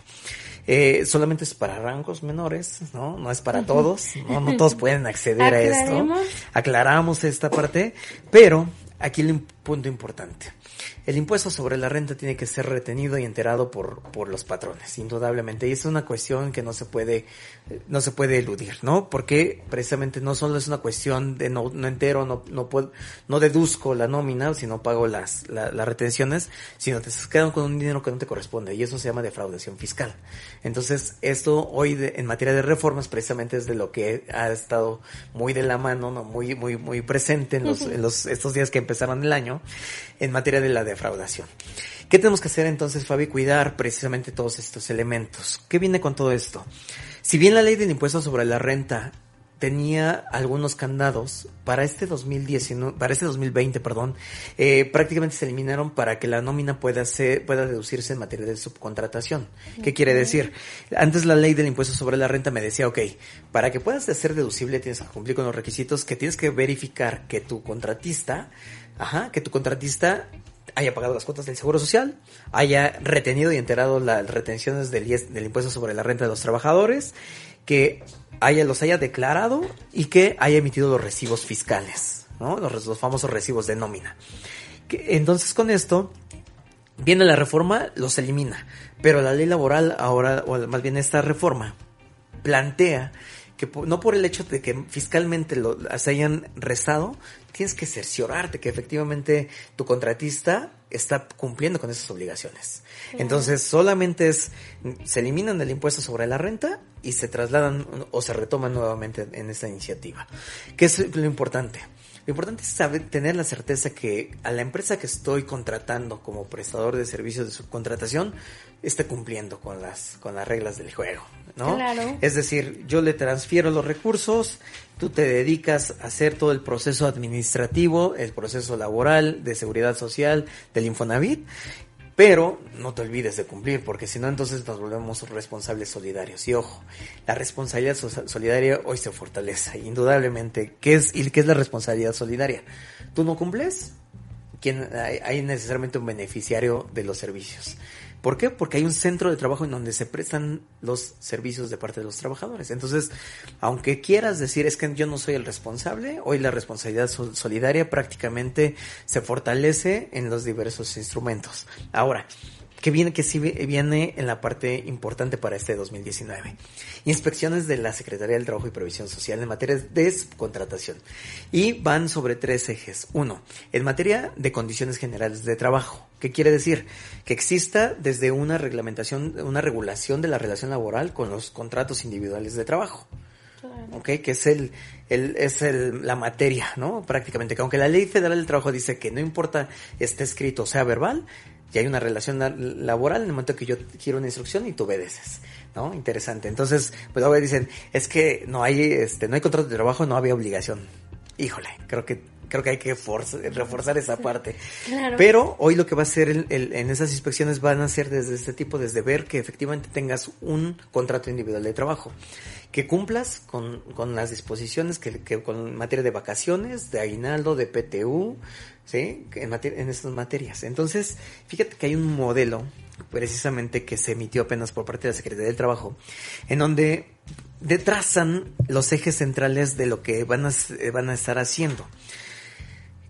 Eh, solamente es para rangos menores, ¿no? No es para todos, ¿no? No todos pueden acceder a esto. Aclaramos esta parte, pero aquí punto importante. El impuesto sobre la renta tiene que ser retenido y enterado por, por los patrones, indudablemente. Y es una cuestión que no se puede, no se puede eludir, ¿no? Porque precisamente no solo es una cuestión de no, no entero, no, no puedo, no deduzco la nómina, si no pago las, las retenciones, sino te quedan con un dinero que no te corresponde. Y eso se llama defraudación fiscal. Entonces, esto hoy en materia de reformas precisamente es de lo que ha estado muy de la mano, ¿no? Muy, muy, muy presente en los, en los, estos días que empezaron el año en materia de la defraudación. ¿Qué tenemos que hacer entonces, Fabi? Cuidar precisamente todos estos elementos. ¿Qué viene con todo esto? Si bien la ley del impuesto sobre la renta tenía algunos candados para este 2019, para este 2020, perdón, eh, prácticamente se eliminaron para que la nómina pueda ser, pueda deducirse en materia de subcontratación. ¿Qué quiere decir? Antes la ley del impuesto sobre la renta me decía, ok, para que puedas ser deducible tienes que cumplir con los requisitos que tienes que verificar que tu contratista, ajá, que tu contratista haya pagado las cuotas del Seguro Social, haya retenido y enterado las retenciones del, impuesto sobre la renta de los trabajadores, que haya, los haya declarado y que haya emitido los recibos fiscales, ¿no? Los, famosos recibos de nómina. Entonces con esto viene la reforma, los elimina, pero la ley laboral ahora, o más bien esta reforma, plantea que no por el hecho de que fiscalmente lo, se hayan rezado, tienes que cerciorarte que efectivamente tu contratista está cumpliendo con esas obligaciones. Entonces, solamente es, se eliminan el impuesto sobre la renta y se trasladan o se retoman nuevamente en esta iniciativa. ¿Qué es lo importante? Lo importante es saber, tener la certeza que a la empresa que estoy contratando como prestador de servicios de subcontratación esté cumpliendo con las, con las reglas del juego, ¿no? Claro. Es decir, yo le transfiero los recursos, tú te dedicas a hacer todo el proceso administrativo, el proceso laboral, de seguridad social, del Infonavit, pero no te olvides de cumplir, porque si no, entonces nos volvemos responsables solidarios. Y ojo, la responsabilidad solidaria hoy se fortalece, indudablemente. ¿Qué es, y qué es la responsabilidad solidaria? ¿Tú no cumples? ¿Quién, hay, hay necesariamente un beneficiario de los servicios. ¿Por qué? Porque hay un centro de trabajo en donde se prestan los servicios de parte de los trabajadores. Entonces, aunque quieras decir es que yo no soy el responsable, hoy la responsabilidad solidaria prácticamente se fortalece en los diversos instrumentos. Ahora, que viene, que sí viene en la parte importante para este 2019. Inspecciones de la Secretaría del Trabajo y Previsión Social en materia de subcontratación. Y van sobre tres ejes. Uno, en materia de condiciones generales de trabajo. ¿Qué quiere decir? Que exista desde una reglamentación, una regulación de la relación laboral con los contratos individuales de trabajo. ¿ok? Que es el, el es el, la materia, ¿no? Prácticamente, que aunque la ley federal del trabajo dice que no importa esté escrito o sea verbal, y hay una relación laboral en el momento que yo quiero una instrucción y tú obedeces, ¿no? Interesante. Entonces, pues ahora dicen, es que no hay, este, no hay contrato de trabajo, no había obligación. Híjole, creo que creo que hay que reforzar esa parte. Claro. Pero hoy lo que va a hacer el, el, en esas inspecciones van a ser desde este tipo, desde ver que efectivamente tengas un contrato individual de trabajo, que cumplas con, con las disposiciones, que, que, con materia de vacaciones, de aguinaldo, de PTU, ¿sí? En, en estas materias. Entonces, fíjate que hay un modelo precisamente que se emitió apenas por parte de la Secretaría del Trabajo, en donde trazan los ejes centrales de lo que van a, van a estar haciendo.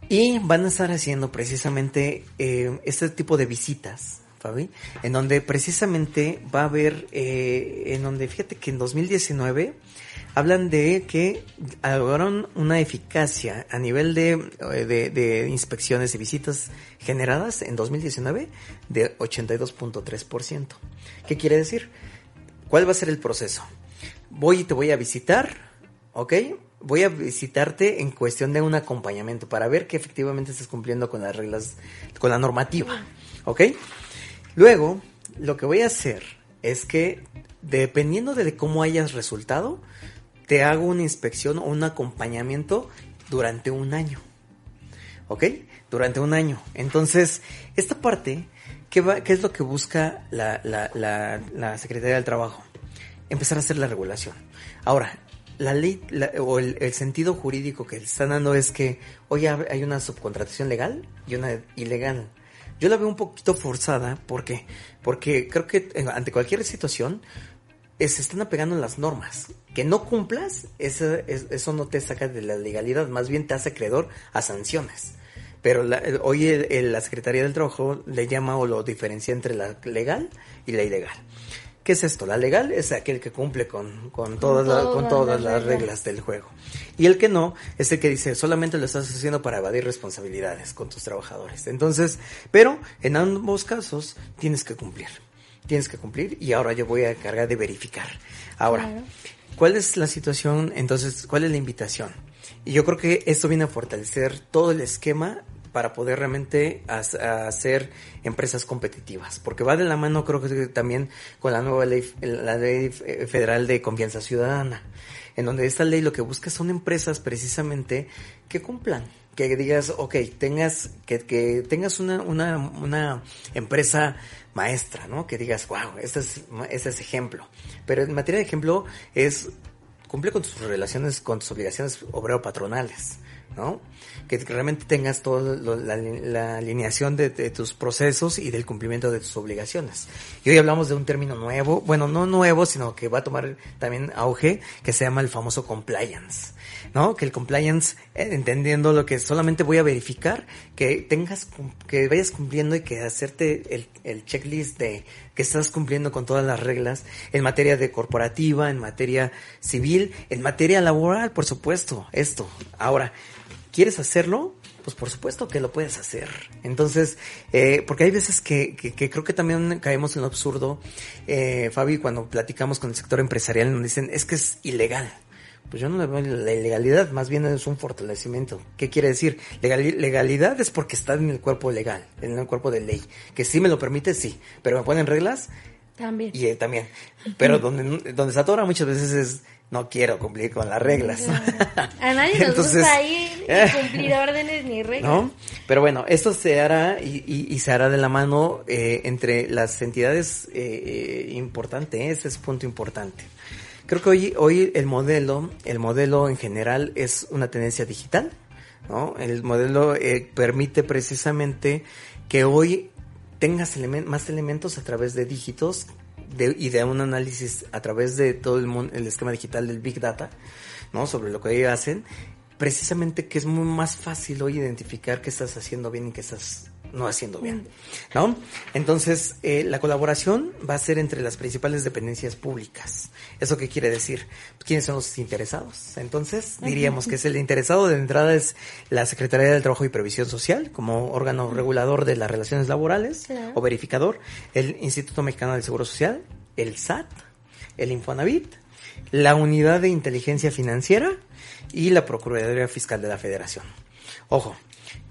Y van a estar haciendo precisamente eh, este tipo de visitas, Fabi, en donde precisamente va a haber, eh, en donde fíjate que en 2019 hablan de que lograron una eficacia a nivel de, de, de, inspecciones y visitas generadas en 2019 de 82.3%. ¿Qué quiere decir? ¿Cuál va a ser el proceso? Voy y te voy a visitar, ¿ok? Voy a visitarte en cuestión de un acompañamiento para ver que efectivamente estás cumpliendo con las reglas, con la normativa, ¿ok? Luego, lo que voy a hacer es que, dependiendo de cómo hayas resultado, te hago una inspección o un acompañamiento durante un año. ¿Ok? Durante un año. Entonces, esta parte, ¿qué, es lo que busca la, Secretaría del Trabajo? Empezar a hacer la regulación. Ahora, la ley o el, el, sentido jurídico que están dando es que hoy hay una subcontratación legal y una ilegal. Yo la veo un poquito forzada, ¿por qué? Porque creo que ante cualquier situación se están apegando en las normas. Que no cumplas, eso, eso no te saca de la legalidad, más bien te hace acreedor a sanciones. pero la- el- hoy el- el- la Secretaría del Trabajo le llama o lo diferencia entre la legal y la ilegal. ¿Qué es esto? La legal es aquel que cumple con, con, todas, la- con todas las las reglas. reglas del juego. Y el que no es el que dice solamente lo estás haciendo para evadir responsabilidades con tus trabajadores. Entonces, pero en ambos casos tienes que cumplir. Tienes que cumplir y ahora yo voy a cargar de verificar. Ahora, Claro. ¿cuál es la situación? Entonces, ¿cuál es la invitación? Y yo creo que esto viene a fortalecer todo el esquema para poder realmente hacer empresas competitivas, porque va de la mano creo que también con la nueva ley, la ley federal de confianza ciudadana, en donde esta ley lo que busca son empresas precisamente que cumplan, que digas, ok, tengas, que, que tengas una, una, una empresa maestra, ¿no? Que digas, wow, este es, este es ejemplo. Pero en materia de ejemplo es cumple con tus relaciones, con tus obligaciones obrero-patronales, ¿no? Que realmente tengas toda la, alineación de, de, tus procesos y del cumplimiento de tus obligaciones. Y hoy hablamos de un término nuevo, bueno, no nuevo, sino que va a tomar también auge, que se llama el famoso compliance, ¿no? Que el compliance, eh, entendiendo lo que solamente voy a verificar, que tengas, que vayas cumpliendo y que hacerte el, el checklist de que estás cumpliendo con todas las reglas en materia de corporativa, en materia civil, en materia laboral, por supuesto, esto. Ahora, ¿quieres hacerlo? Pues por supuesto que lo puedes hacer. Entonces, eh, porque hay veces que, que, que, creo que también caemos en lo absurdo, eh, Fabi, cuando platicamos con el sector empresarial, nos dicen, es que es ilegal. Pues yo no le veo la ilegalidad, más bien es un fortalecimiento. ¿Qué quiere decir? Legal, legalidad es porque está en el cuerpo legal, en el cuerpo de ley. Que sí me lo permite, sí. Pero me ponen reglas. También. Y eh, también. Pero donde, donde se atora muchas veces es, no quiero cumplir con las reglas. A nadie nos Entonces, gusta ir ni cumplir órdenes ni reglas. ¿no? Pero bueno, esto se hará y, y, y se hará de la mano eh, entre las entidades eh, importante, ese es punto importante. Creo que hoy, hoy el modelo, el modelo en general es una tendencia digital, ¿no? El modelo eh, permite precisamente que hoy tengas más elementos a través de dígitos de, y de un análisis a través de todo el, el, esquema digital del Big Data, ¿no? Sobre lo que ellos hacen, precisamente que es muy más fácil hoy identificar qué estás haciendo bien y qué estás no haciendo bien, ¿no? Entonces, eh, la colaboración va a ser entre las principales dependencias públicas. ¿Eso qué quiere decir? ¿Quiénes son los interesados? Entonces, diríamos que es el interesado de entrada es la Secretaría del Trabajo y Previsión Social, como órgano regulador de las relaciones laborales Claro. o verificador, el Instituto Mexicano del Seguro Social, el SAT, el Infonavit, la Unidad de Inteligencia Financiera y la Procuraduría Fiscal de la Federación. Ojo,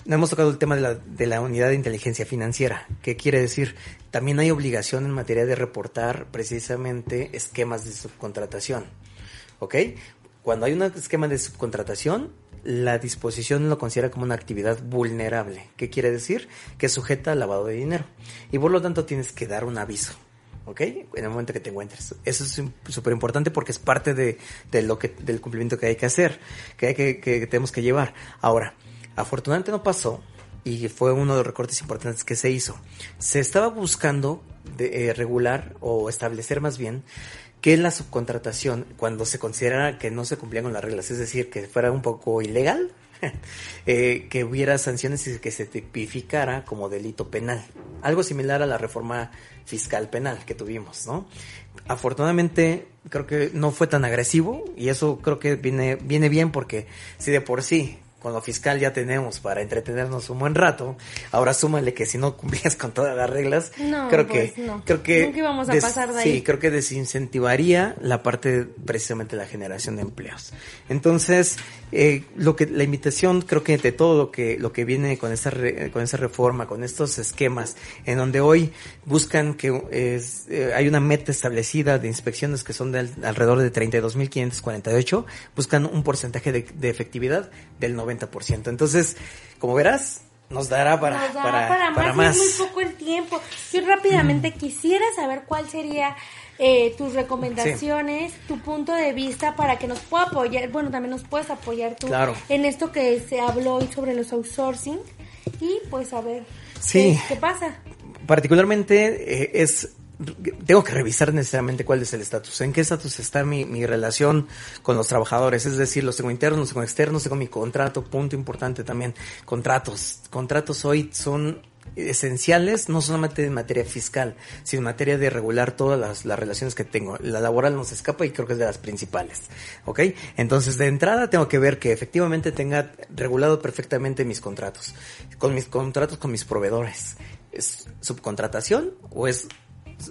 no hemos tocado el tema de la, de la unidad de inteligencia financiera. ¿Qué quiere decir? También hay obligación en materia de reportar precisamente esquemas de subcontratación. ¿Ok? Cuando hay un esquema de subcontratación, la disposición lo considera como una actividad vulnerable. ¿Qué quiere decir? Que es sujeta al lavado de dinero. Y por lo tanto tienes que dar un aviso. ¿ok? En el momento que te encuentres. Eso es súper importante porque es parte de, de, lo que, del cumplimiento que hay que hacer, que, hay que, que, tenemos que llevar. Ahora, afortunadamente no pasó y fue uno de los recortes importantes que se hizo. Se estaba buscando eh, regular o establecer más bien que la subcontratación, cuando se considerara que no se cumplían con las reglas, es decir, que fuera un poco ilegal, eh, que hubiera sanciones y que se tipificara como delito penal. Algo similar a la reforma fiscal penal que tuvimos, ¿no? Afortunadamente creo que no fue tan agresivo y eso creo que viene, viene bien porque si de por sí con lo fiscal ya tenemos para entretenernos un buen rato. Ahora súmale que si no cumplías con todas las reglas, no, creo pues que no. creo que Nunca a pasar de ahí. sí, creo que desincentivaría la parte precisamente de la generación de empleos. Entonces, eh, lo que la invitación creo que de todo lo que lo que viene con esa re, con esa reforma, con estos esquemas en donde hoy buscan que es, eh, hay una meta establecida de inspecciones que son de alrededor de 32.548, buscan un porcentaje de, de efectividad del 90 90%. Entonces, como verás, nos dará para, nos dará para, para, para más. Es muy poco el tiempo. Yo rápidamente mm. quisiera saber cuál sería eh, tus recomendaciones, sí. tu punto de vista para que nos pueda apoyar, bueno, también nos puedes apoyar tú claro. en esto que se habló hoy sobre los outsourcing y pues a ver sí. qué, qué pasa. Particularmente eh, es tengo que revisar necesariamente cuál es el estatus, en qué estatus está mi, mi relación con los trabajadores, es decir, los tengo internos, los tengo externos, tengo mi contrato, punto importante también, contratos. Contratos hoy son esenciales, no solamente en materia fiscal, sino en materia de regular todas las, las, relaciones que tengo. La laboral no se escapa y creo que es de las principales. ¿Ok? Entonces, de entrada tengo que ver que efectivamente tenga regulado perfectamente mis contratos. Con mis contratos con mis proveedores. ¿Es subcontratación o es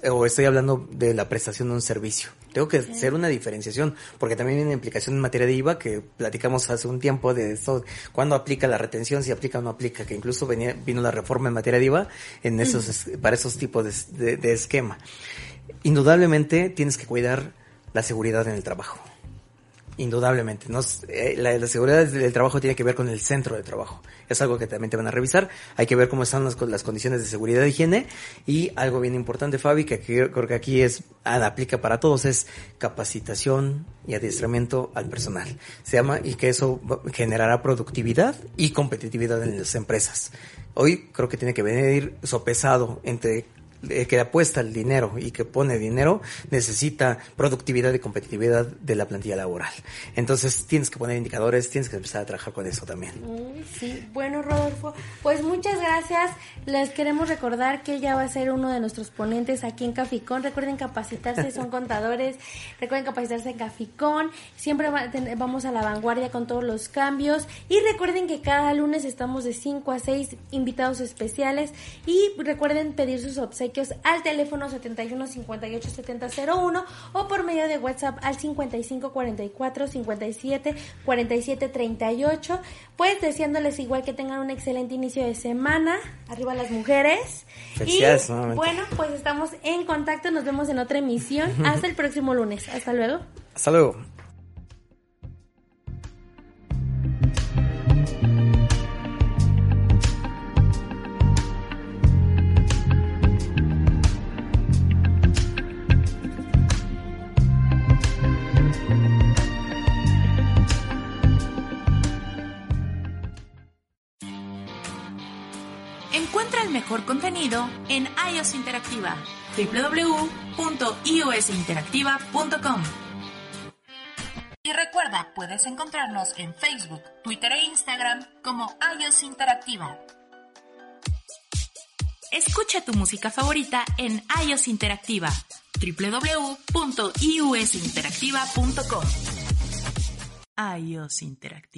o estoy hablando de la prestación de un servicio. Tengo que hacer una diferenciación, porque también viene implicación en materia de IVA, que platicamos hace un tiempo de esto, cuándo aplica la retención, si aplica o no aplica, que incluso venía, vino la reforma en materia de IVA en esos, para esos tipos de, de, de esquema. Indudablemente tienes que cuidar la seguridad en el trabajo indudablemente. ¿no? La, la, seguridad del trabajo tiene que ver con el centro de trabajo. Es algo que también te van a revisar. Hay que ver cómo están las, condiciones de seguridad e higiene. Y algo bien importante, Fabi, que creo que aquí es, aplica para todos, es capacitación y adiestramiento al personal. Se llama, y que eso generará productividad y competitividad en las empresas. Hoy creo que tiene que venir sopesado entre que apuesta el dinero y que pone dinero necesita productividad y competitividad de la plantilla laboral. Entonces tienes que poner indicadores, tienes que empezar a trabajar con eso también. Sí, bueno Rodolfo, pues muchas gracias. Les queremos recordar que ella va a ser uno de nuestros ponentes aquí en Caficón. Recuerden capacitarse, son contadores. Recuerden capacitarse en Caficón. Siempre vamos a la vanguardia con todos los cambios. Y recuerden que cada lunes estamos de 5 a 6 invitados especiales. Y recuerden pedir sus obsequios al teléfono 71 58 70 01 o por medio de WhatsApp al 55 44 57 47 38. Pues deseándoles igual que tengan un excelente inicio de semana. Arriba las mujeres. Y bueno, pues estamos en contacto. Nos vemos en otra emisión. Hasta el próximo lunes. Hasta luego. Hasta luego. Mejor contenido en iOS Interactiva, www.iosinteractiva.com. Y recuerda, puedes encontrarnos en Facebook, Twitter e Instagram como iOS Interactiva. Escucha tu música favorita en iOS Interactiva, www.iusinteractiva.com. iOS Interactiva.